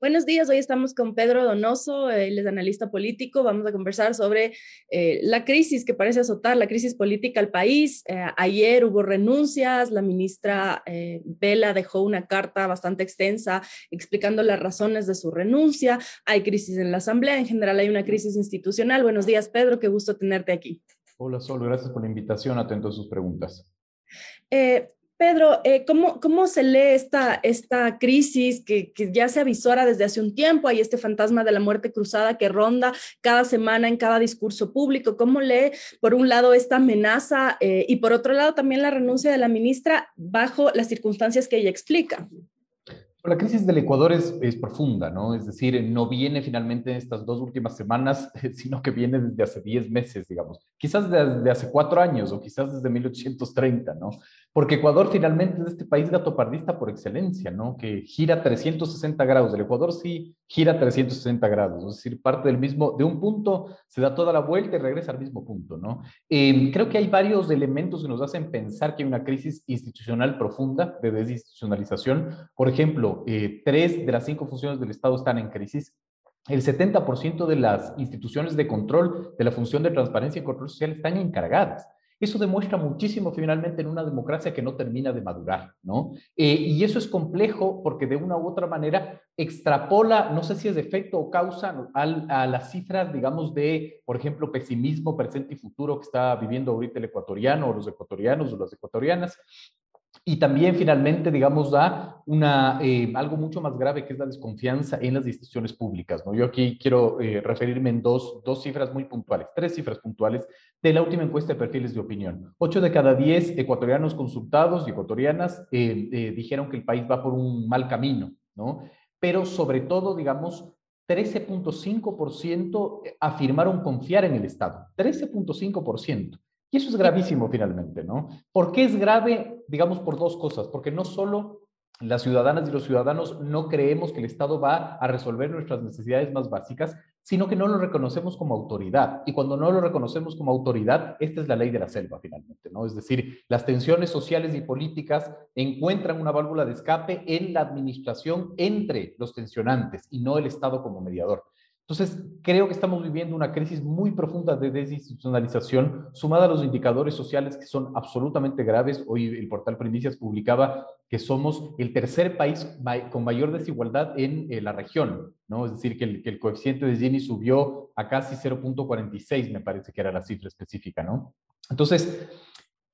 Buenos días, hoy estamos con Pedro Donoso, él es analista político. Vamos a conversar sobre eh, la crisis que parece azotar, la crisis política al país. Eh, ayer hubo renuncias, la ministra eh, Vela dejó una carta bastante extensa explicando las razones de su renuncia. Hay crisis en la Asamblea, en general hay una crisis institucional. Buenos días, Pedro, qué gusto tenerte aquí. Hola, Sol, gracias por la invitación, atento a sus preguntas. Pedro, eh, ¿cómo, ¿cómo, se lee esta, esta crisis que, ya se avisora desde hace un tiempo? Hay este fantasma de la muerte cruzada que ronda cada semana en cada discurso público. ¿Cómo lee, por un lado, esta amenaza eh, y por otro lado también la renuncia de la ministra bajo las circunstancias que ella explica? La crisis del Ecuador es, es, profunda, ¿no? Es decir, no viene finalmente en estas dos últimas semanas, sino que viene desde hace 10 meses, digamos. Quizás desde hace cuatro años o quizás desde 1830, ¿no? Porque Ecuador finalmente es este país gatopardista por excelencia, ¿no? Que gira 360 grados. El Ecuador sí gira 360 grados, es decir, parte del mismo, de un punto, se da toda la vuelta y regresa al mismo punto, ¿no? Eh, creo que hay varios elementos que nos hacen pensar que hay una crisis institucional profunda de desinstitucionalización. Por ejemplo, eh, tres de las cinco funciones del Estado están en crisis. El 70% de las instituciones de control de la función de transparencia y control social están encargadas. Eso demuestra muchísimo finalmente en una democracia que no termina de madurar, ¿no? Eh, y eso es complejo porque de una u otra manera extrapola, no sé si es efecto o causa, a las cifras, digamos, de, por ejemplo, pesimismo presente y futuro que está viviendo ahorita el ecuatoriano o los ecuatorianos o las ecuatorianas. Y también finalmente, digamos, da una, eh, algo mucho más grave que es la desconfianza en las instituciones públicas. ¿no? Yo aquí quiero eh, referirme en dos, dos cifras muy puntuales, tres cifras puntuales de la última encuesta de perfiles de opinión. Ocho de cada diez ecuatorianos consultados y ecuatorianas eh, dijeron que el país va por un mal camino, ¿no? Pero sobre todo, digamos, 13.5% afirmaron confiar en el Estado. 13.5%. Y eso es gravísimo finalmente, ¿no? ¿Por qué es grave? Digamos por dos cosas, porque no solo las ciudadanas y los ciudadanos no creemos que el Estado va a resolver nuestras necesidades más básicas, sino que no lo reconocemos como autoridad. Y cuando no lo reconocemos como autoridad, esta es la ley de la selva finalmente, ¿no? Es decir, las tensiones sociales y políticas encuentran una válvula de escape en la administración entre los tensionantes y no el Estado como mediador. Entonces, creo que estamos viviendo una crisis muy profunda de desinstitucionalización, sumada a los indicadores sociales que son absolutamente graves. Hoy el portal Primicias publicaba que somos el tercer país con mayor desigualdad en eh, la región, ¿no? Es decir, que el, que el coeficiente de Gini subió a casi 0.46, me parece que era la cifra específica, ¿no? Entonces,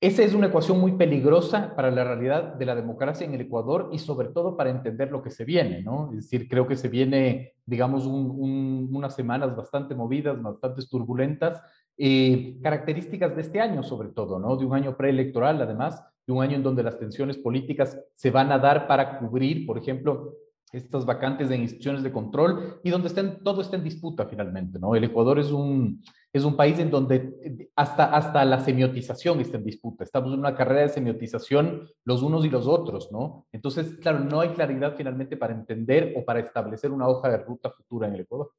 esa es una ecuación muy peligrosa para la realidad de la democracia en el Ecuador y sobre todo para entender lo que se viene, ¿no? Es decir, creo que se viene, digamos, unas semanas bastante movidas, bastante turbulentas, eh, características de este año sobre todo, ¿no? De un año preelectoral, además, de un año en donde las tensiones políticas se van a dar para cubrir, por ejemplo, estas vacantes de instituciones de control y donde estén, todo está en disputa finalmente, ¿no? El Ecuador es un, es un país en donde hasta, hasta la semiotización está en disputa. Estamos en una carrera de semiotización los unos y los otros, ¿no? Entonces, claro, no hay claridad finalmente para entender o para establecer una hoja de ruta futura en el Ecuador.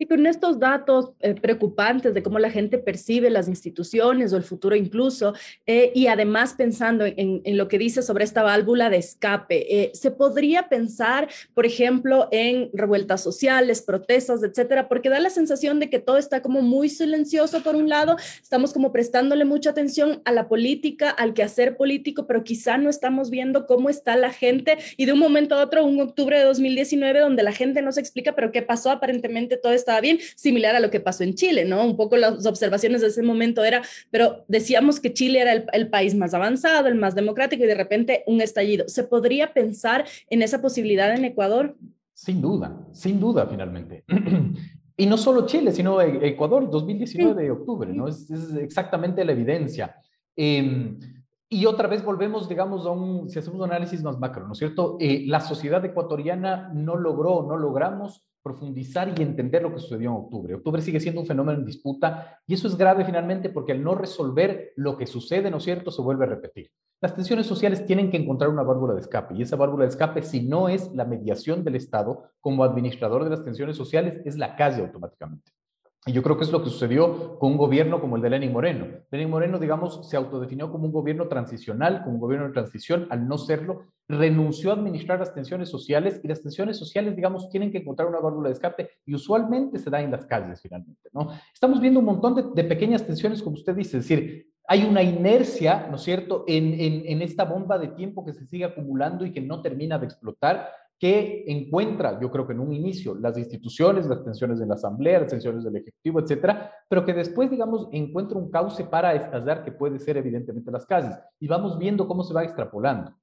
Y con estos datos eh, preocupantes de cómo la gente percibe las instituciones o el futuro incluso, eh, y además pensando en, en, lo que dice sobre esta válvula de escape, eh, ¿se podría pensar, por ejemplo, en revueltas sociales, protestas, etcétera? Porque da la sensación de que todo está como muy silencioso por un lado, estamos como prestándole mucha atención a la política, al quehacer político, pero quizá no estamos viendo cómo está la gente y de un momento a otro, un octubre de 2019, donde la gente no se explica, pero qué pasó, aparentemente todo esto estaba bien, similar a lo que pasó en Chile, ¿no? Un poco las observaciones de ese momento era, pero decíamos que Chile era el, el país más avanzado, el más democrático y de repente un estallido. ¿Se podría pensar en esa posibilidad en Ecuador? Sin duda, sin duda, finalmente. Y no solo Chile, sino Ecuador, 2019 de octubre, ¿no? Es, es exactamente la evidencia. Eh, y otra vez volvemos, digamos, a un, si hacemos un análisis más macro, ¿no es cierto? Eh, la sociedad ecuatoriana no logró, no logramos profundizar y entender lo que sucedió en octubre. Octubre sigue siendo un fenómeno en disputa y eso es grave finalmente porque al no resolver lo que sucede, ¿no es cierto?, se vuelve a repetir. Las tensiones sociales tienen que encontrar una válvula de escape y esa válvula de escape, si no es la mediación del Estado como administrador de las tensiones sociales, es la calle automáticamente. Y yo creo que es lo que sucedió con un gobierno como el de Lenin Moreno. Lenin Moreno, digamos, se autodefinió como un gobierno transicional, como un gobierno de transición. Al no serlo, renunció a administrar las tensiones sociales y las tensiones sociales, digamos, tienen que encontrar una válvula de escape y usualmente se da en las calles finalmente, ¿no? Estamos viendo un montón de, pequeñas tensiones, como usted dice, es decir, hay una inercia, ¿no es cierto?, en, en, esta bomba de tiempo que se sigue acumulando y que no termina de explotar que encuentra, yo creo que en un inicio, las instituciones, las tensiones de la Asamblea, las tensiones del Ejecutivo, etcétera, pero que después, digamos, encuentra un cauce para estallar que puede ser evidentemente las calles. Y vamos viendo cómo se va extrapolando.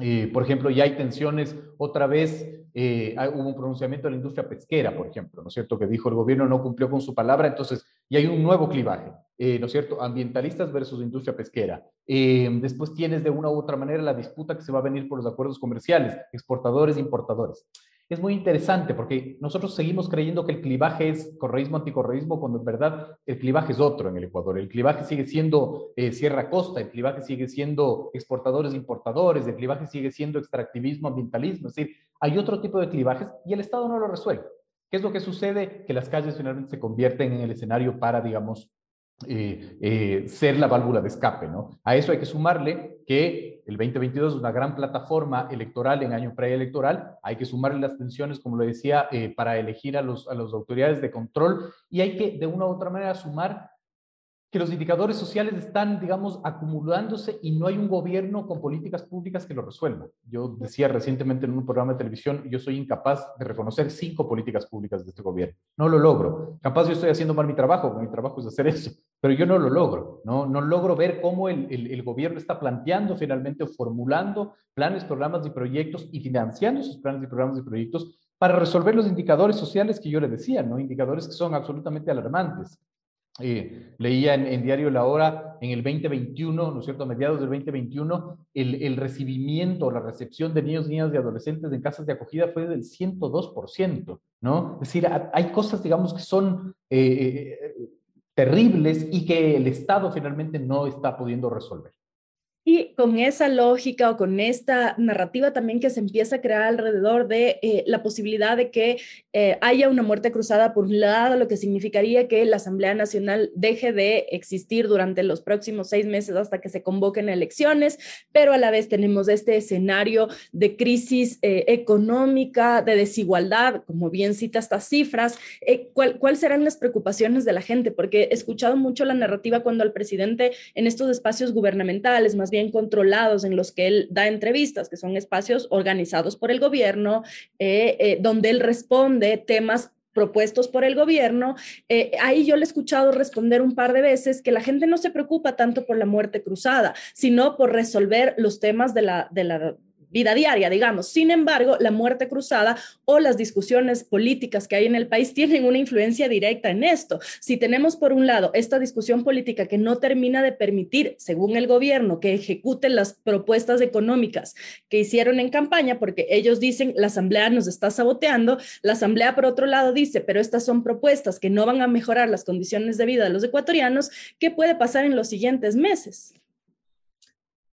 Eh, por ejemplo, ya hay tensiones, otra vez eh, hubo un pronunciamiento de la industria pesquera, por ejemplo, ¿no es cierto? Que dijo el gobierno no cumplió con su palabra, entonces, y hay un nuevo clivaje, eh, ¿no es cierto? Ambientalistas versus industria pesquera. después tienes de una u otra manera la disputa que se va a venir por los acuerdos comerciales, exportadores e importadores es muy interesante porque nosotros seguimos creyendo que el clivaje es correísmo-anticorreísmo cuando en verdad el clivaje es otro en el Ecuador. El clivaje sigue siendo eh, sierra-costa, el clivaje sigue siendo exportadores-importadores, el clivaje sigue siendo extractivismo-ambientalismo. Es decir, hay otro tipo de clivajes y el Estado no lo resuelve. ¿Qué es lo que sucede? Que las calles finalmente se convierten en el escenario para, digamos, eh, eh, ser la válvula de escape, ¿no? A eso hay que sumarle que el 2022 es una gran plataforma electoral en año preelectoral, hay que sumarle las tensiones, como lo decía, eh, para elegir a, los, a las autoridades de control y hay que de una u otra manera sumar que los indicadores sociales están, digamos, acumulándose y no hay un gobierno con políticas públicas que lo resuelva. Yo decía recientemente en un programa de televisión, yo soy incapaz de reconocer cinco políticas públicas de este gobierno. No lo logro. Capaz yo estoy haciendo mal mi trabajo, mi trabajo es hacer eso, pero yo no lo logro. No, no logro ver cómo el, el, gobierno está planteando finalmente o formulando planes, programas y proyectos y financiando esos planes y programas y proyectos para resolver los indicadores sociales que yo le decía, ¿no? Indicadores que son absolutamente alarmantes. Eh, leía en, Diario La Hora en el 2021, ¿no es cierto?, a mediados del 2021, el, el recibimiento, la recepción de niños, niñas y adolescentes en casas de acogida fue del 102%, ¿no? Es decir, hay cosas, digamos, que son eh, eh, terribles y que el Estado finalmente no está pudiendo resolver. Y con esa lógica o con esta narrativa también que se empieza a crear alrededor de eh, la posibilidad de que eh, haya una muerte cruzada por un lado, lo que significaría que la Asamblea Nacional deje de existir durante los próximos seis meses hasta que se convoquen elecciones, pero a la vez tenemos este escenario de crisis eh, económica, de desigualdad, como bien cita estas cifras. ¿Cuáles serán las preocupaciones de la gente? Porque he escuchado mucho la narrativa cuando al presidente en estos espacios gubernamentales, más bien controlados en los que él da entrevistas, que son espacios organizados por el gobierno, eh, eh, donde él responde temas propuestos por el gobierno. Eh, ahí yo le he escuchado responder un par de veces que la gente no se preocupa tanto por la muerte cruzada, sino por resolver los temas de la, de la vida diaria, digamos. Sin embargo, la muerte cruzada o las discusiones políticas que hay en el país tienen una influencia directa en esto. Si tenemos, por un lado, esta discusión política que no termina de permitir, según el gobierno, que ejecuten las propuestas económicas que hicieron en campaña, porque ellos dicen, la Asamblea nos está saboteando, la Asamblea, por otro lado, dice, pero estas son propuestas que no van a mejorar las condiciones de vida de los ecuatorianos, ¿qué puede pasar en los siguientes meses?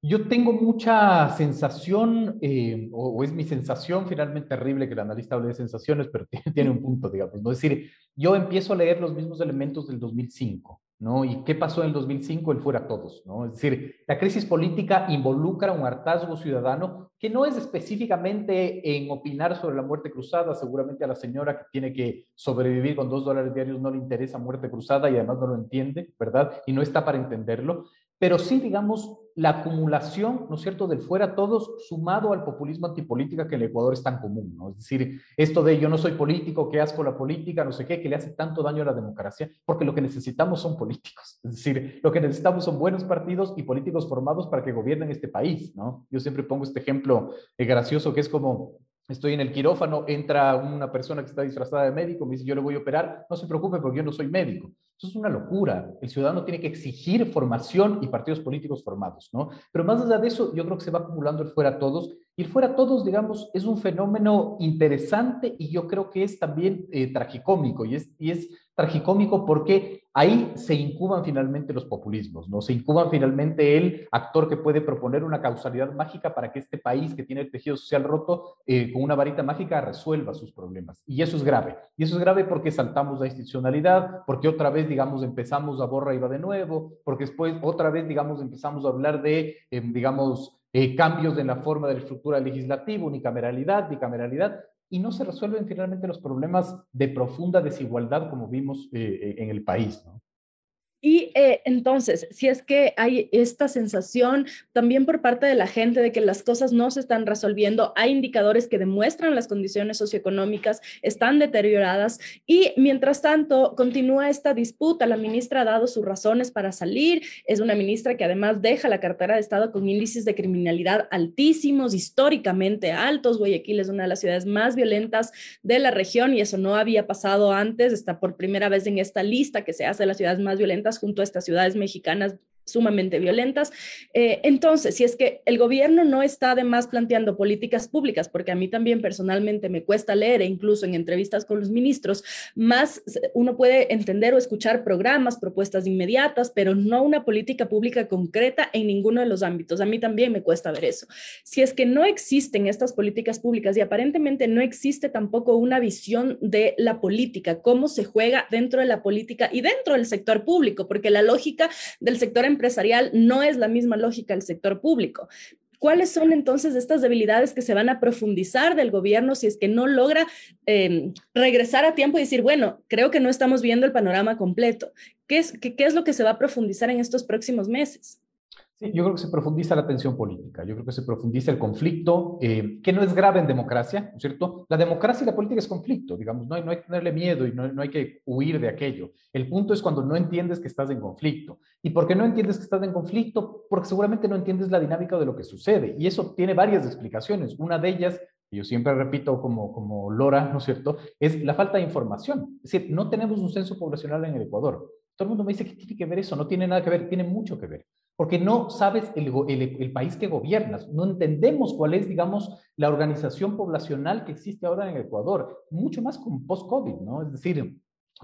Yo tengo mucha sensación, eh, o, es mi sensación finalmente terrible que el analista hable de sensaciones, pero tiene, un punto, digamos, ¿no? Es decir, yo empiezo a leer los mismos elementos del 2005, ¿no? ¿Y qué pasó en el 2005? El fuera todos, ¿no? Es decir, la crisis política involucra un hartazgo ciudadano que no es específicamente en opinar sobre la muerte cruzada, seguramente a la señora que tiene que sobrevivir con dos dólares diarios no le interesa muerte cruzada y además no lo entiende, ¿verdad? Y no está para entenderlo, pero sí, digamos, la acumulación, ¿no es cierto?, del fuera todos, sumado al populismo antipolítica que en el Ecuador es tan común, ¿no? Es decir, esto de yo no soy político, qué asco la política, no sé qué, que le hace tanto daño a la democracia, porque lo que necesitamos son políticos. Es decir, lo que necesitamos son buenos partidos y políticos formados para que gobiernen este país, ¿no? Yo siempre pongo este ejemplo eh, gracioso que es como estoy en el quirófano, entra una persona que está disfrazada de médico, me dice, yo le voy a operar, no se preocupe porque yo no soy médico. Eso es una locura. El ciudadano tiene que exigir formación y partidos políticos formados, ¿no? Pero más allá de eso, yo creo que se va acumulando el fuera todos. Y fuera todos, digamos, es un fenómeno interesante y yo creo que es también eh, tragicómico. Y es, y es tragicómico porque ahí se incuban finalmente los populismos, ¿no? Se incuban finalmente el actor que puede proponer una causalidad mágica para que este país que tiene el tejido social roto eh, con una varita mágica resuelva sus problemas. Y eso es grave. Y eso es grave porque saltamos la institucionalidad, porque otra vez, digamos, empezamos a borra y va de nuevo, porque después otra vez, digamos, empezamos a hablar de, eh, digamos, eh, cambios en la forma de la estructura legislativa, unicameralidad, bicameralidad, y no se resuelven finalmente los problemas de profunda desigualdad como vimos eh, eh, en el país. ¿no? Y eh, entonces, si es que hay esta sensación también por parte de la gente de que las cosas no se están resolviendo, hay indicadores que demuestran las condiciones socioeconómicas están deterioradas y mientras tanto continúa esta disputa. La ministra ha dado sus razones para salir. Es una ministra que además deja la cartera de Estado con índices de criminalidad altísimos, históricamente altos. Guayaquil es una de las ciudades más violentas de la región y eso no había pasado antes. Está por primera vez en esta lista que se hace de las ciudades más violentas junto a estas ciudades mexicanas sumamente violentas. Eh, entonces, si es que el gobierno no está además planteando políticas públicas, porque a mí también personalmente me cuesta leer e incluso en entrevistas con los ministros, más uno puede entender o escuchar programas, propuestas inmediatas, pero no una política pública concreta en ninguno de los ámbitos. A mí también me cuesta ver eso. Si es que no existen estas políticas públicas y aparentemente no existe tampoco una visión de la política, cómo se juega dentro de la política y dentro del sector público, porque la lógica del sector empresarial no es la misma lógica del sector público. ¿Cuáles son entonces estas debilidades que se van a profundizar del gobierno si es que no logra em, regresar a tiempo y decir, bueno, creo que no estamos viendo el panorama completo? ¿Qué es, qué, ¿Qué es lo que se va a profundizar en estos próximos meses? Sí, yo creo que se profundiza la tensión política, yo creo que se profundiza el conflicto, eh, que no es grave en democracia, ¿no es cierto? La democracia y la política es conflicto, digamos, no hay, no hay que tenerle miedo y no, no, hay que huir de aquello. El punto es cuando no entiendes que estás en conflicto. ¿Y por qué no entiendes que estás en conflicto? Porque seguramente no entiendes la dinámica de lo que sucede. Y eso tiene varias explicaciones. Una de ellas yo siempre repito como, como Lora, ¿no es cierto?, es la falta de información. Es decir, no tenemos un censo poblacional en el Ecuador. Todo el mundo me dice que tiene que ver eso, no tiene nada que ver, tiene mucho que ver porque no sabes el, el, país que gobiernas, no entendemos cuál es, digamos, la organización poblacional que existe ahora en Ecuador, mucho más con post-COVID, ¿no? Es decir,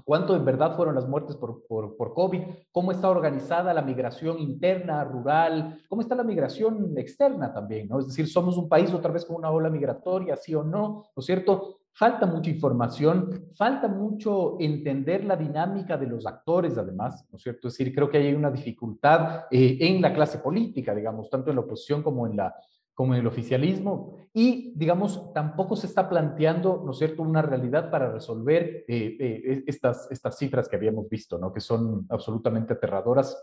cuánto en verdad fueron las muertes por, por, por, COVID, cómo está organizada la migración interna, rural, cómo está la migración externa también, ¿no? Es decir, somos un país otra vez con una ola migratoria, sí o no, ¿no es cierto? Falta mucha información, falta mucho entender la dinámica de los actores, además, ¿no es cierto? Es decir, creo que hay una dificultad eh, en la clase política, digamos, tanto en la oposición como en, la, como en el oficialismo. Y, digamos, tampoco se está planteando, ¿no es cierto?, una realidad para resolver eh, eh, estas, estas cifras que habíamos visto, ¿no? Que son absolutamente aterradoras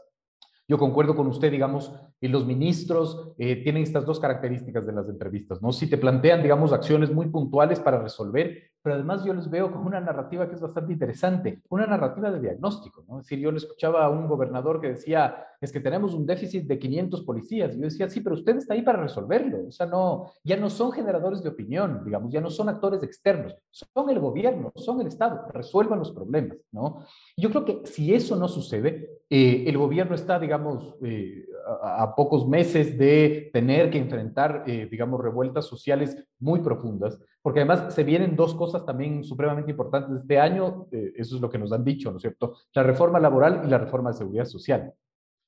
yo concuerdo con usted, digamos, y los ministros eh, tienen estas dos características de las entrevistas, ¿no? Si te plantean, digamos, acciones muy puntuales para resolver, pero además yo les veo como una narrativa que es bastante interesante, una narrativa de diagnóstico, ¿no? Es decir, yo le escuchaba a un gobernador que decía, es que tenemos un déficit de 500 policías, y yo decía, sí, pero usted está ahí para resolverlo, o sea, no, ya no son generadores de opinión, digamos, ya no son actores externos, son el gobierno, son el Estado, resuelvan los problemas, ¿no? Yo creo que si eso no sucede, eh, el gobierno está, digamos, eh, a, pocos meses de tener que enfrentar, eh, digamos, revueltas sociales muy profundas, porque además se vienen dos cosas también supremamente importantes este año, eh, eso es lo que nos han dicho, ¿no es cierto? La reforma laboral y la reforma de seguridad social.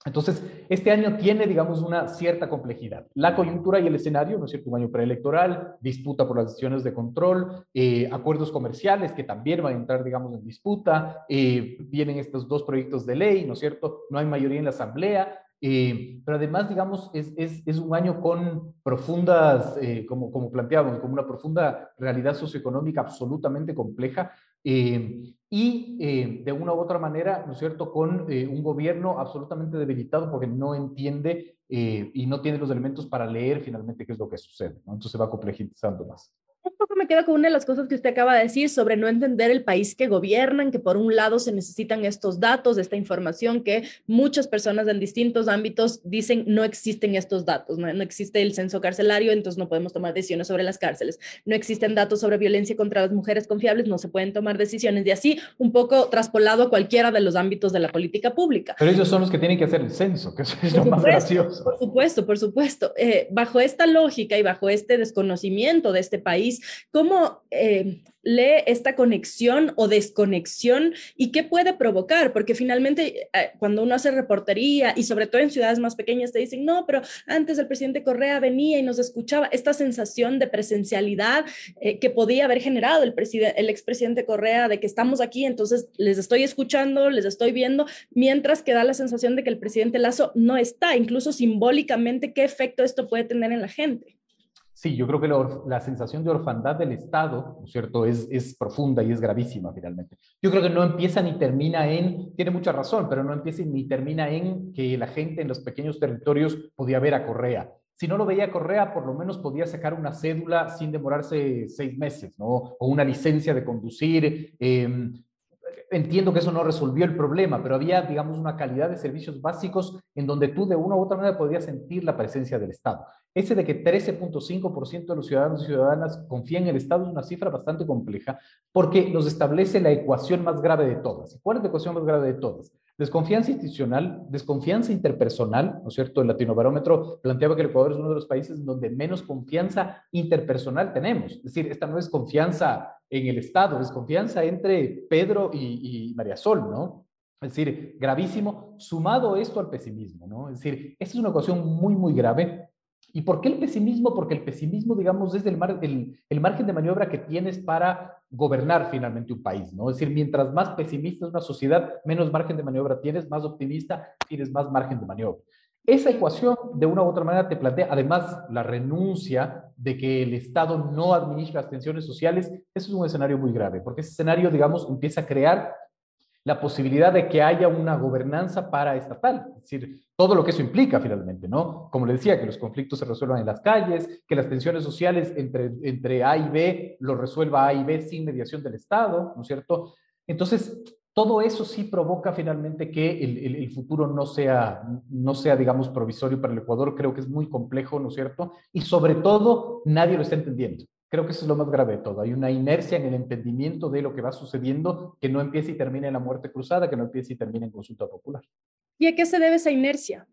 Entonces, este año tiene, digamos, una cierta complejidad. La coyuntura y el escenario, ¿no es cierto? Un año preelectoral, disputa por las decisiones de control, eh, acuerdos comerciales que también van a entrar, digamos, en disputa, eh, vienen estos dos proyectos de ley, ¿no es cierto? No hay mayoría en la Asamblea, eh, pero además, digamos, es, es, es, un año con profundas, eh, como, como planteábamos, como una profunda realidad socioeconómica absolutamente compleja eh, y de una u otra manera, ¿no es cierto?, con un gobierno absolutamente debilitado porque no entiende y no tiene los elementos para leer finalmente qué es lo que sucede, ¿no? Entonces se va complejizando más poco me quedo con una de las cosas que usted acaba de decir sobre no entender el país que gobiernan, que por un lado se necesitan estos datos, esta información que muchas personas en distintos ámbitos dicen no existen estos datos, no, no existe el censo carcelario, entonces no podemos tomar decisiones sobre las cárceles, no existen datos sobre violencia contra las mujeres confiables, no se pueden tomar decisiones y así un poco traspolado a cualquiera de los ámbitos de la política pública. Pero ellos son los que tienen que hacer el censo, que es lo más gracioso. Por supuesto, por supuesto. Eh, bajo esta lógica y bajo este desconocimiento de este país, ¿cómo eh, lee esta conexión o desconexión y qué puede provocar? Porque finalmente eh, cuando uno hace reportería y sobre todo en ciudades más pequeñas te dicen, no, pero antes el presidente Correa venía y nos escuchaba, esta sensación de presencialidad eh, que podía haber generado el, el expresidente Correa de que estamos aquí, entonces les estoy escuchando, les estoy viendo, mientras que da la sensación de que el presidente Lazo no está, incluso simbólicamente, ¿qué efecto esto puede tener en la gente? Sí, yo creo que la, sensación de orfandad del Estado, ¿no es cierto?, es, es, profunda y es gravísima finalmente. Yo creo que no empieza ni termina en, tiene mucha razón, pero no empieza ni termina en que la gente en los pequeños territorios podía ver a Correa. Si no lo veía Correa, por lo menos podía sacar una cédula sin demorarse seis meses, ¿no? O una licencia de conducir. Eh, entiendo que eso no resolvió el problema, pero había, digamos, una calidad de servicios básicos en donde tú de una u otra manera podías sentir la presencia del Estado. Ese de que 13.5% de los ciudadanos y ciudadanas confían en el Estado es una cifra bastante compleja porque nos establece la ecuación más grave de todas. ¿Cuál es la ecuación más grave de todas? Desconfianza institucional, desconfianza interpersonal, ¿no es cierto? El Latinobarómetro planteaba que el Ecuador es uno de los países donde menos confianza interpersonal tenemos. Es decir, esta no es confianza en el Estado, es confianza entre Pedro y, María Sol, ¿no? Es decir, gravísimo, sumado esto al pesimismo, ¿no? Es decir, esta es una ecuación muy, muy grave ¿Y por qué el pesimismo? Porque el pesimismo, digamos, es el, margen de maniobra que tienes para gobernar finalmente un país, ¿no? Es decir, mientras más pesimista es una sociedad, menos margen de maniobra tienes, más optimista, tienes más margen de maniobra. Esa ecuación, de una u otra manera, te plantea, además, la renuncia de que el Estado no administre las tensiones sociales. Eso es un escenario muy grave, porque ese escenario, digamos, empieza a crear la posibilidad de que haya una gobernanza paraestatal, es decir, todo lo que eso implica finalmente, ¿no? Como le decía, que los conflictos se resuelvan en las calles, que las tensiones sociales entre, entre A y B lo resuelva A y B sin mediación del Estado, ¿no es cierto? Entonces, todo eso sí provoca finalmente que el, el, futuro no sea, no sea, digamos, provisorio para el Ecuador. Creo que es muy complejo, ¿no es cierto? Y sobre todo, nadie lo está entendiendo. Creo que eso es lo más grave de todo. Hay una inercia en el entendimiento de lo que va sucediendo que no empieza y termina en la muerte cruzada, que no empieza y termina en consulta popular. ¿Y a qué se debe esa inercia?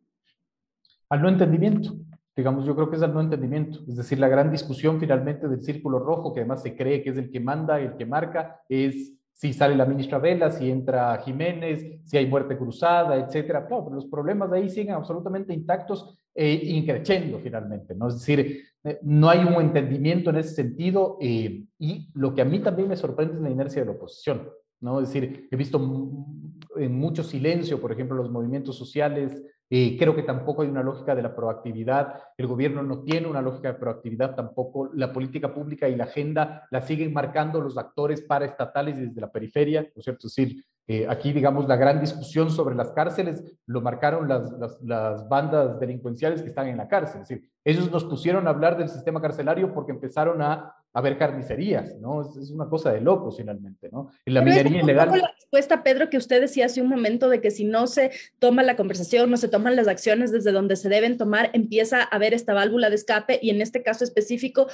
Al no entendimiento. Digamos, yo creo que es al no entendimiento. Es decir, la gran discusión finalmente del círculo rojo, que además se cree que es el que manda, el que marca, es si sale la ministra Vela, si entra Jiménez, si hay muerte cruzada, etcétera. Claro, pero los problemas de ahí siguen absolutamente intactos e increciendo finalmente, ¿no? Es decir, eh, no hay un entendimiento en ese sentido eh, y lo que a mí también me sorprende es la inercia de la oposición, ¿no? Es decir, he visto en mucho silencio, por ejemplo, los movimientos sociales, eh, creo que tampoco hay una lógica de la proactividad, el gobierno no tiene una lógica de proactividad tampoco, la política pública y la agenda la siguen marcando los actores paraestatales desde la periferia, ¿no es cierto? Es decir, eh, aquí, digamos, la gran discusión sobre las cárceles lo marcaron las, las, bandas delincuenciales que están en la cárcel. Es decir, ellos nos pusieron a hablar del sistema carcelario porque empezaron a, a ver carnicerías, ¿no? Es, una cosa de locos finalmente, ¿no? En la minería ilegal. la respuesta, Pedro, que usted decía hace un momento de que si no se toma la conversación, no se toman las acciones desde donde se deben tomar, empieza a haber esta válvula de escape y en este caso específico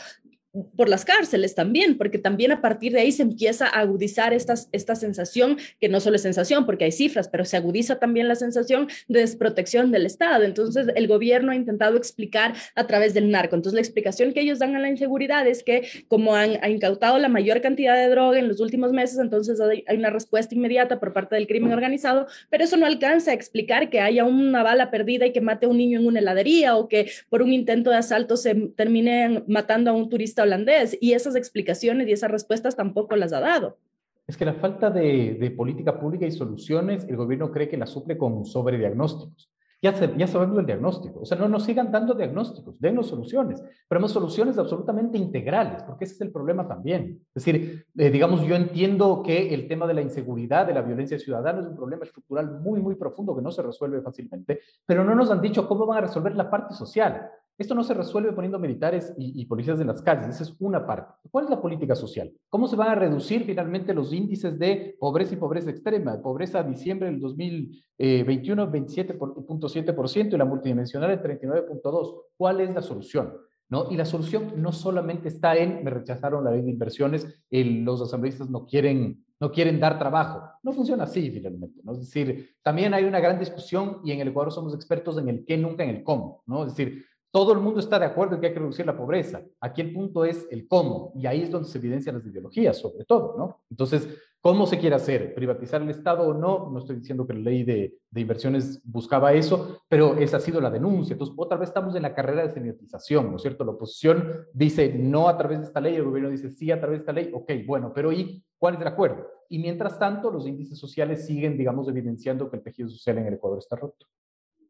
por las cárceles también, porque también a partir de ahí se empieza a agudizar esta, esta sensación, que no solo es sensación, porque hay cifras, pero se agudiza también la sensación de desprotección del Estado. Entonces, el gobierno ha intentado explicar a través del narco. Entonces, la explicación que ellos dan a la inseguridad es que como han, incautado la mayor cantidad de droga en los últimos meses, entonces hay, una respuesta inmediata por parte del crimen organizado, pero eso no alcanza a explicar que haya una bala perdida y que mate a un niño en una heladería o que por un intento de asalto se termine matando a un turista holandés y esas explicaciones y esas respuestas tampoco las ha dado. Es que la falta de, política pública y soluciones, el gobierno cree que la suple con sobrediagnósticos. Ya, ya sabemos el diagnóstico. O sea, no nos sigan dando diagnósticos, denos soluciones, pero hemos soluciones absolutamente integrales, porque ese es el problema también. Es decir, eh, digamos, yo entiendo que el tema de la inseguridad, de la violencia ciudadana es un problema estructural muy, muy profundo que no se resuelve fácilmente, pero no nos han dicho cómo van a resolver la parte social. Esto no se resuelve poniendo militares y, policías en las calles, esa es una parte. ¿Cuál es la política social? ¿Cómo se van a reducir finalmente los índices de pobreza y pobreza extrema? Pobreza a diciembre del 2021, 27.7% y la multidimensional el 39.2%. ¿Cuál es la solución? ¿No? Y la solución no solamente está en, me rechazaron la ley de inversiones, los asambleístas no quieren, no quieren dar trabajo. No funciona así finalmente, ¿no? Es decir, también hay una gran discusión y en el Ecuador somos expertos en el qué, nunca en el cómo, ¿no? Es decir, todo el mundo está de acuerdo en que hay que reducir la pobreza. Aquí el punto es el cómo, y ahí es donde se evidencian las ideologías, sobre todo, ¿no? Entonces, ¿cómo se quiere hacer? ¿Privatizar el Estado o no? No estoy diciendo que la ley de, de inversiones buscaba eso, pero esa ha sido la denuncia. Entonces, otra vez estamos en la carrera de semiatización, ¿no es cierto? La oposición dice no a través de esta ley, el gobierno dice sí a través de esta ley, ok, bueno, pero ¿y cuál es el acuerdo? Y mientras tanto, los índices sociales siguen, digamos, evidenciando que el tejido social en el Ecuador está roto.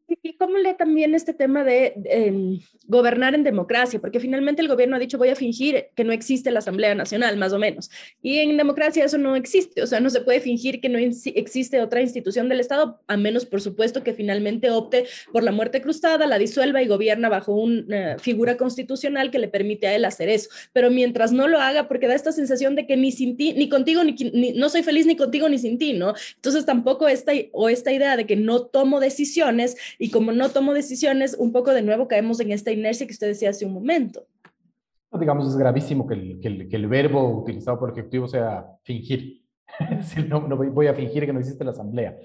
¿Y cómo lee también este tema de em, gobernar en democracia? Porque finalmente el gobierno ha dicho voy a fingir que no existe la Asamblea Nacional, más o menos. Y en democracia eso no existe, o sea, no se puede fingir que no existe otra institución del Estado, a menos, por supuesto, que finalmente opte por la muerte cruzada, la disuelva y gobierna bajo una figura constitucional que le permite a él hacer eso. Pero mientras no lo haga, porque da esta sensación de que ni sin ti, ni contigo, ni no soy feliz ni contigo ni sin ti, ¿no? Entonces tampoco esta, o esta idea de que no tomo decisiones y como no tomo decisiones, un poco de nuevo caemos en esta inercia que usted decía hace un momento. Digamos, es gravísimo que el, que el, verbo utilizado por ejecutivo sea fingir. no, no, voy a fingir que no existe la asamblea.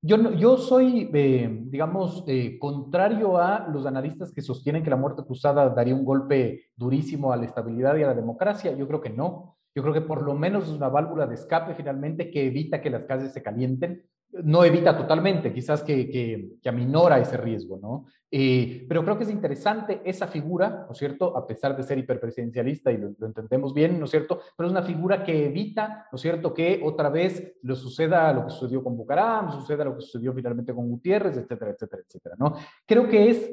Yo, yo soy, eh, digamos, eh, contrario a los analistas que sostienen que la muerte cruzada daría un golpe durísimo a la estabilidad y a la democracia. Yo creo que no. Yo creo que por lo menos es una válvula de escape finalmente que evita que las calles se calienten no evita totalmente, quizás que, que, aminora ese riesgo, ¿no? Eh, pero creo que es interesante esa figura, ¿no es cierto? A pesar de ser hiperpresidencialista y lo, entendemos bien, ¿no es cierto? Pero es una figura que evita, ¿no es cierto?, que otra vez le suceda lo que sucedió con Bucaram, suceda lo que sucedió finalmente con Gutiérrez, etcétera, etcétera, etcétera, ¿no? Creo que es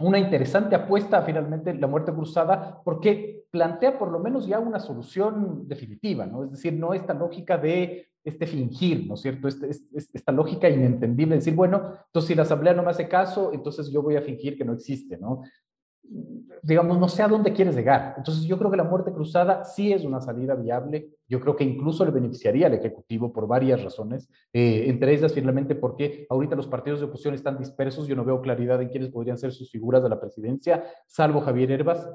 una interesante apuesta finalmente la muerte cruzada porque plantea por lo menos ya una solución definitiva, ¿no? Es decir, no esta lógica de este fingir, ¿no es cierto? Este, esta lógica inentendible de decir, bueno, entonces si la asamblea no me hace caso, entonces yo voy a fingir que no existe, ¿no? Digamos, no sé a dónde quieres llegar. Entonces yo creo que la muerte cruzada sí es una salida viable. Yo creo que incluso le beneficiaría al Ejecutivo por varias razones, eh, entre ellas finalmente porque ahorita los partidos de oposición están dispersos, yo no veo claridad en quiénes podrían ser sus figuras de la presidencia, salvo Javier Herbas,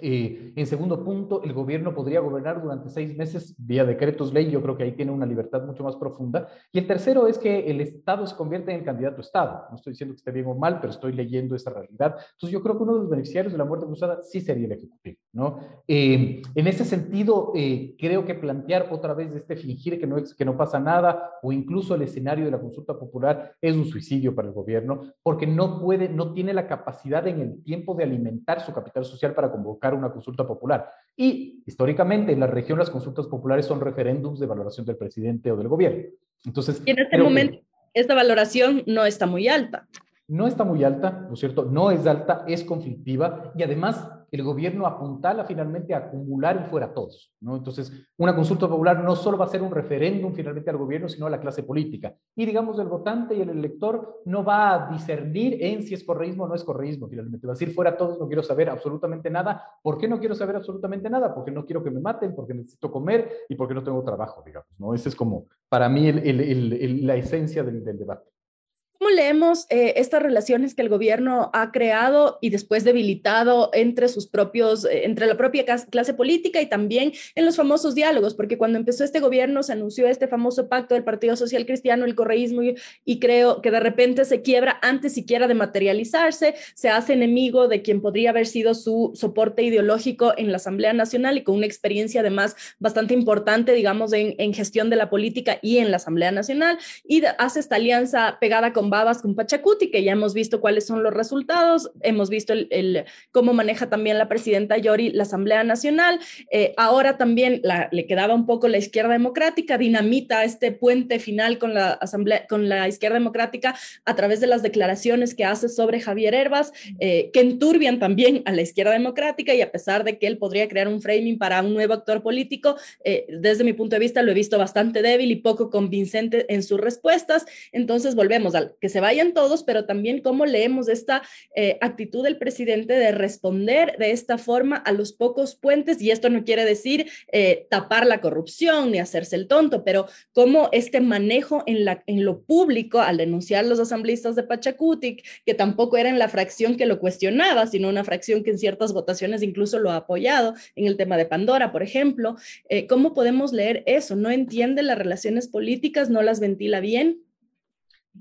eh, en segundo punto, el gobierno podría gobernar durante seis meses vía decretos ley. Yo creo que ahí tiene una libertad mucho más profunda. Y el tercero es que el Estado se convierte en el candidato Estado. No estoy diciendo que esté bien o mal, pero estoy leyendo esa realidad. Entonces yo creo que uno de los beneficiarios de la muerte cruzada sí sería el Ejecutivo. ¿no? Eh, en ese sentido, eh, creo que plantear otra vez este fingir que no, que no pasa nada o incluso el escenario de la consulta popular es un suicidio para el gobierno porque no puede, no tiene la capacidad en el tiempo de alimentar su capital social para convocar una consulta popular. Y históricamente en la región las consultas populares son referéndums de valoración del presidente o del gobierno. Entonces, y en este momento esta valoración no está muy alta. No está muy alta, ¿no es cierto? No es alta, es conflictiva y además el gobierno apuntala finalmente a acumular y fuera todos, ¿no? Entonces, una consulta popular no solo va a ser un referéndum finalmente al gobierno, sino a la clase política. Y digamos, el votante y el elector no va a discernir en si es correísmo o no es correísmo, finalmente. Va a decir, fuera todos, no quiero saber absolutamente nada. ¿Por qué no quiero saber absolutamente nada? Porque no quiero que me maten, porque necesito comer y porque no tengo trabajo, digamos, ¿no? Esa es como, para mí, la esencia del debate. ¿Cómo leemos eh, estas relaciones que el gobierno ha creado y después debilitado entre sus propios, eh, entre la propia clase política y también en los famosos diálogos? Porque cuando empezó este gobierno se anunció este famoso pacto del Partido Social Cristiano, el correísmo, y, creo que de repente se quiebra antes siquiera de materializarse, se hace enemigo de quien podría haber sido su soporte ideológico en la Asamblea Nacional y con una experiencia además bastante importante, digamos, en, en gestión de la política y en la Asamblea Nacional, y hace esta alianza pegada con Babas con Pachacuti, que ya hemos visto cuáles son los resultados, hemos visto cómo maneja también la presidenta Yori la Asamblea Nacional, eh, ahora también le quedaba un poco la izquierda democrática, dinamita este puente final con la, Asamblea, con la izquierda democrática a través de las declaraciones que hace sobre Javier Herbas, eh, que enturbian también a la izquierda democrática y a pesar de que él podría crear un framing para un nuevo actor político, eh, desde mi punto de vista lo he visto bastante débil y poco convincente en sus respuestas, entonces volvemos al que se vayan todos, pero también cómo leemos esta eh, actitud del presidente de responder de esta forma a los pocos puentes, y esto no quiere decir eh, tapar la corrupción ni hacerse el tonto, pero cómo este manejo en, lo público al denunciar los asambleístas de Pachacutic, que tampoco eran la fracción que lo cuestionaba, sino una fracción que en ciertas votaciones incluso lo ha apoyado, en el tema de Pandora, por ejemplo, eh, ¿cómo podemos leer eso? ¿No entiende las relaciones políticas? ¿No las ventila bien?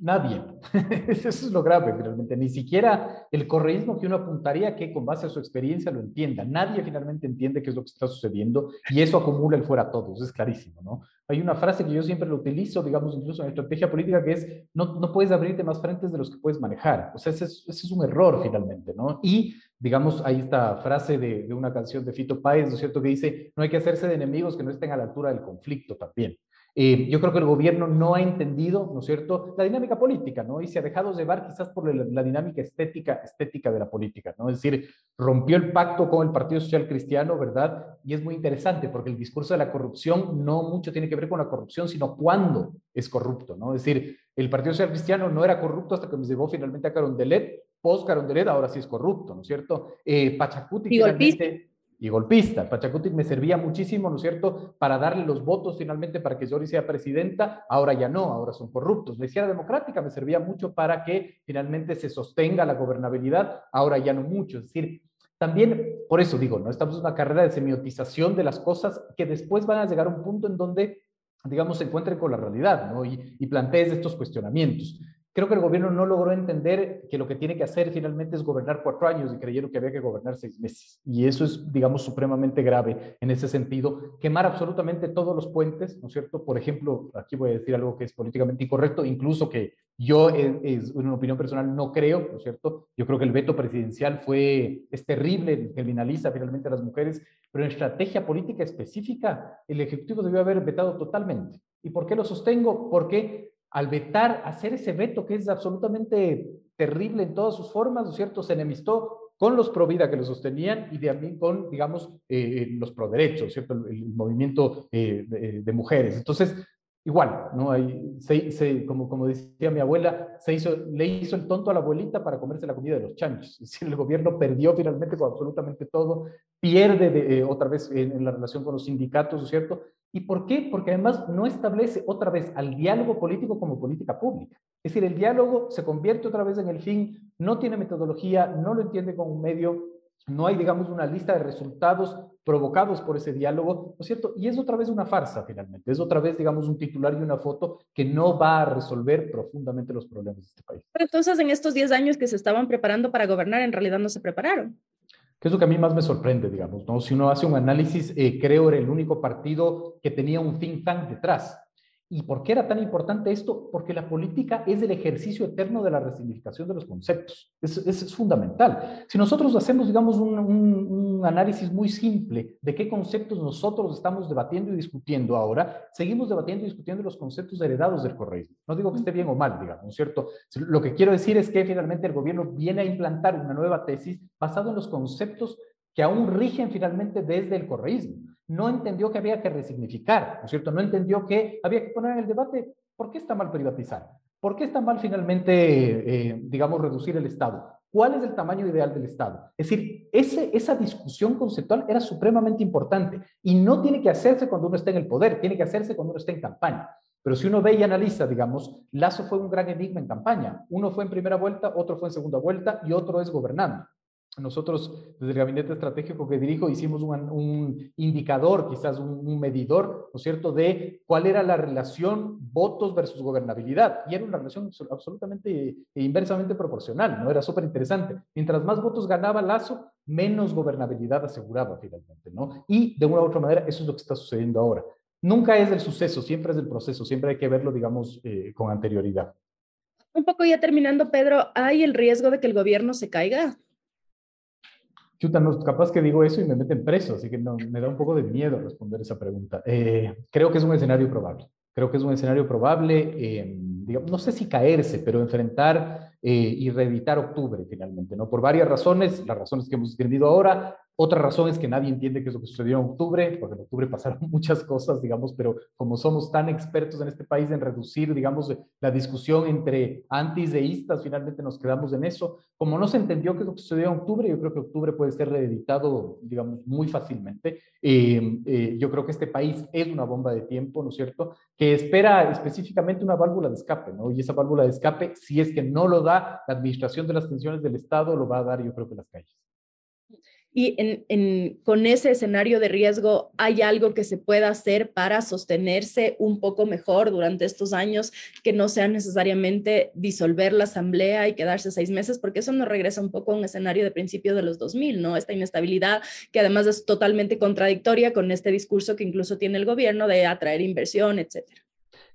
Nadie. Eso es lo grave, realmente. Ni siquiera el correísmo que uno apuntaría que con base a su experiencia lo entienda. Nadie finalmente entiende qué es lo que está sucediendo y eso acumula el fuera a todos. Es clarísimo, ¿no? Hay una frase que yo siempre lo utilizo, digamos, incluso en estrategia política, que es, no, no puedes abrirte más frentes de los que puedes manejar. O sea, ese es, ese es un error finalmente, ¿no? Y, digamos, hay esta frase de, de una canción de Fito Páez, ¿no es cierto?, que dice, no hay que hacerse de enemigos que no estén a la altura del conflicto también. Eh, yo creo que el gobierno no ha entendido, ¿no es cierto?, la dinámica política, ¿no? Y se ha dejado llevar quizás por la, la, dinámica estética, estética de la política, ¿no? Es decir, rompió el pacto con el Partido Social Cristiano, ¿verdad? Y es muy interesante porque el discurso de la corrupción no mucho tiene que ver con la corrupción, sino cuándo es corrupto, ¿no? Es decir, el Partido Social Cristiano no era corrupto hasta que me llevó finalmente a Carondelet, post Carondelet ahora sí es corrupto, ¿no es cierto? Eh, Pachacuti finalmente y golpista. Pachacuti me servía muchísimo, ¿no es cierto?, para darle los votos finalmente para que Yori sea presidenta, ahora ya no, ahora son corruptos. La izquierda democrática me servía mucho para que finalmente se sostenga la gobernabilidad, ahora ya no mucho. Es decir, también, por eso digo, ¿no? Estamos en una carrera de semiotización de las cosas que después van a llegar a un punto en donde, digamos, se encuentren con la realidad, ¿no? Y, y plantees estos cuestionamientos. Creo que el gobierno no logró entender que lo que tiene que hacer finalmente es gobernar cuatro años y creyeron que había que gobernar seis meses. Y eso es, digamos, supremamente grave en ese sentido. Quemar absolutamente todos los puentes, ¿no es cierto? Por ejemplo, aquí voy a decir algo que es políticamente incorrecto, incluso que yo, es, es una opinión personal, no creo, ¿no es cierto? Yo creo que el veto presidencial fue, es terrible, criminaliza finalmente a las mujeres, pero en estrategia política específica, el Ejecutivo debió haber vetado totalmente. ¿Y por qué lo sostengo? Porque al vetar, hacer ese veto que es absolutamente terrible en todas sus formas, ¿no es cierto? Se enemistó con los pro vida que lo sostenían y también con, digamos, eh, los pro derechos, ¿cierto? El, movimiento eh, de, de, mujeres. Entonces, igual, ¿no? Hay, se, se, como, como decía mi abuela, se hizo, le hizo el tonto a la abuelita para comerse la comida de los chanchos. Es decir, el gobierno perdió finalmente con absolutamente todo, pierde de, eh, otra vez en, en, la relación con los sindicatos, ¿no es cierto? ¿Y por qué? Porque además no establece otra vez al diálogo político como política pública. Es decir, el diálogo se convierte otra vez en el fin, no tiene metodología, no lo entiende como un medio, no hay, digamos, una lista de resultados provocados por ese diálogo, ¿no es cierto? Y es otra vez una farsa, finalmente. Es otra vez, digamos, un titular y una foto que no va a resolver profundamente los problemas de este país. Pero entonces, en estos 10 años que se estaban preparando para gobernar, en realidad no se prepararon que es lo que a mí más me sorprende, digamos, ¿no? Si uno hace un análisis, eh, creo era el único partido que tenía un think tank detrás. ¿Y por qué era tan importante esto? Porque la política es el ejercicio eterno de la resignificación de los conceptos. Es, es, es fundamental. Si nosotros hacemos, digamos, un, un, análisis muy simple de qué conceptos nosotros estamos debatiendo y discutiendo ahora, seguimos debatiendo y discutiendo los conceptos heredados del correísmo. No digo que esté bien o mal, digamos, ¿cierto? Lo que quiero decir es que finalmente el gobierno viene a implantar una nueva tesis basada en los conceptos que aún rigen finalmente desde el correísmo no entendió que había que resignificar, ¿no es cierto? No entendió que había que poner en el debate por qué está mal privatizar, por qué está mal finalmente, eh, digamos, reducir el Estado, cuál es el tamaño ideal del Estado. Es decir, ese, esa discusión conceptual era supremamente importante y no tiene que hacerse cuando uno está en el poder, tiene que hacerse cuando uno está en campaña. Pero si uno ve y analiza, digamos, Lazo fue un gran enigma en campaña. Uno fue en primera vuelta, otro fue en segunda vuelta y otro es gobernando. Nosotros, desde el gabinete estratégico que dirijo, hicimos un, un indicador, quizás un, un, medidor, ¿no es cierto?, de cuál era la relación votos versus gobernabilidad. Y era una relación absolutamente e inversamente proporcional, ¿no? Era súper interesante. Mientras más votos ganaba Lazo, menos gobernabilidad aseguraba finalmente, ¿no? Y de una u otra manera, eso es lo que está sucediendo ahora. Nunca es el suceso, siempre es el proceso, siempre hay que verlo, digamos, eh, con anterioridad. Un poco ya terminando, Pedro, ¿hay el riesgo de que el gobierno se caiga? Chuta, no, capaz que digo eso y me meten preso, así que no, me da un poco de miedo responder esa pregunta. Eh, creo que es un escenario probable. Creo que es un escenario probable, eh, no sé si caerse, pero enfrentar eh, y reeditar octubre finalmente, ¿no? Por varias razones, las razones que hemos entendido ahora, otra razón es que nadie entiende qué es lo que sucedió en octubre, porque en octubre pasaron muchas cosas, digamos, pero como somos tan expertos en este país en reducir, digamos, la discusión entre antideístas, finalmente nos quedamos en eso. Como no se entendió qué es lo que sucedió en octubre, yo creo que octubre puede ser reeditado, digamos, muy fácilmente. Eh, eh, yo creo que este país es una bomba de tiempo, ¿no es cierto?, que espera específicamente una válvula de escape, ¿no? Y esa válvula de escape, si es que no lo da la administración de las tensiones del Estado, lo va a dar, yo creo que las calles. Y en, con ese escenario de riesgo, ¿hay algo que se pueda hacer para sostenerse un poco mejor durante estos años, que no sea necesariamente disolver la asamblea y quedarse seis meses? Porque eso nos regresa un poco a un escenario de principio de los 2000, ¿no? Esta inestabilidad que además es totalmente contradictoria con este discurso que incluso tiene el gobierno de atraer inversión, etcétera.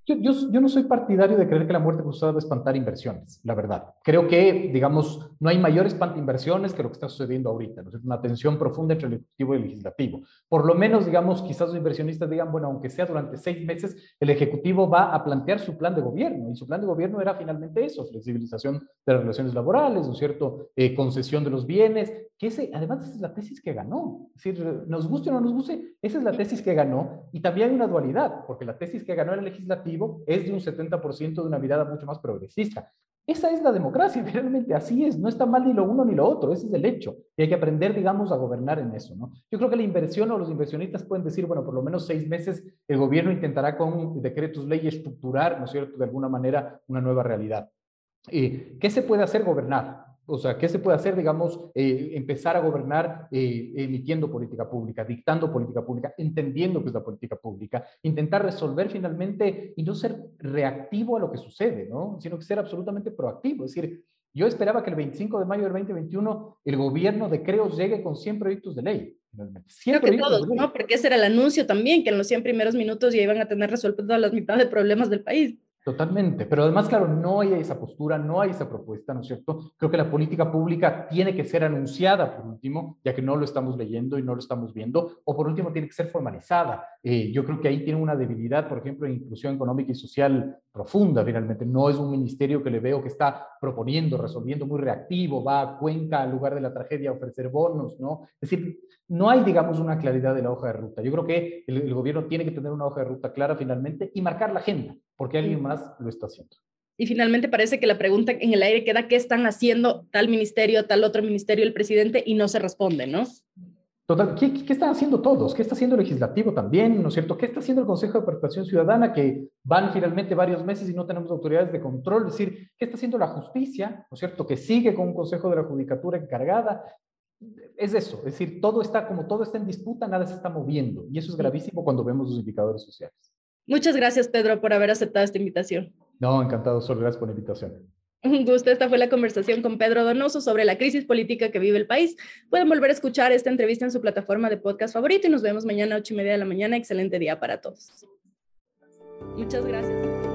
Yo, yo, no soy partidario de creer que la muerte cruzada va a espantar inversiones, la verdad. Creo que, digamos, no hay mayor espanta inversiones que lo que está sucediendo ahorita, ¿no? una tensión profunda entre el Ejecutivo y el Legislativo. Por lo menos, digamos, quizás los inversionistas digan, bueno, aunque sea durante seis meses, el Ejecutivo va a plantear su plan de gobierno, y su plan de gobierno era finalmente eso, flexibilización de las relaciones laborales, ¿no es cierto?, eh, concesión de los bienes, que ese, además, esa es la tesis que ganó. Es decir, nos guste o no nos guste, esa es la tesis que ganó, y también hay una dualidad, porque la tesis que ganó el Legislativo es de un 70% de una mirada mucho más progresista. Esa es la democracia, realmente así es, no está mal ni lo uno ni lo otro, ese es el hecho. Y hay que aprender, digamos, a gobernar en eso, ¿no? Yo creo que la inversión o los inversionistas pueden decir, bueno, por lo menos seis meses el gobierno intentará con decretos, leyes, estructurar, ¿no es cierto?, de alguna manera una nueva realidad. Eh, ¿Qué se puede hacer? Gobernar. O sea, ¿qué se puede hacer, digamos, eh, empezar a gobernar eh, emitiendo política pública, dictando política pública, entendiendo qué es la política pública, intentar resolver finalmente y no ser reactivo a lo que sucede, ¿no? Sino que ser absolutamente proactivo. Es decir, yo esperaba que el 25 de mayo del 2021 el gobierno de Creos llegue con 100 proyectos de ley. Creo que todos, ¿no? Porque ese era el anuncio también, que en los 100 primeros minutos ya iban a tener resuelto todas las mitades de problemas del país. Totalmente, pero además, claro, no hay esa postura, no hay esa propuesta, ¿no es cierto? Creo que la política pública tiene que ser anunciada, por último, ya que no lo estamos leyendo y no lo estamos viendo, o por último, tiene que ser formalizada. Eh, yo creo que ahí tiene una debilidad, por ejemplo, en inclusión económica y social profunda, finalmente. No es un ministerio que le veo que está proponiendo, resolviendo muy reactivo, va a Cuenca al lugar de la tragedia a ofrecer bonos, ¿no? Es decir, no hay, digamos, una claridad de la hoja de ruta. Yo creo que el, el gobierno tiene que tener una hoja de ruta clara finalmente y marcar la agenda porque alguien más lo está haciendo. Y finalmente parece que la pregunta en el aire queda, ¿qué están haciendo tal ministerio, tal otro ministerio, el presidente? Y no se responde, ¿no? Total, ¿qué, ¿qué, están haciendo todos? ¿Qué está haciendo el legislativo también? ¿No es cierto? ¿Qué está haciendo el Consejo de Participación Ciudadana que van finalmente varios meses y no tenemos autoridades de control? Es decir, ¿qué está haciendo la justicia? ¿No es cierto? Que sigue con un Consejo de la Judicatura encargada. Es eso, es decir, todo está como todo está en disputa, nada se está moviendo. Y eso es gravísimo cuando vemos los indicadores sociales. Muchas gracias, Pedro, por haber aceptado esta invitación. No, encantado, solo gracias por la invitación. Un gusto, esta fue la conversación con Pedro Donoso sobre la crisis política que vive el país. Pueden volver a escuchar esta entrevista en su plataforma de podcast favorito y nos vemos mañana a ocho y media de la mañana. Excelente día para todos. Muchas gracias.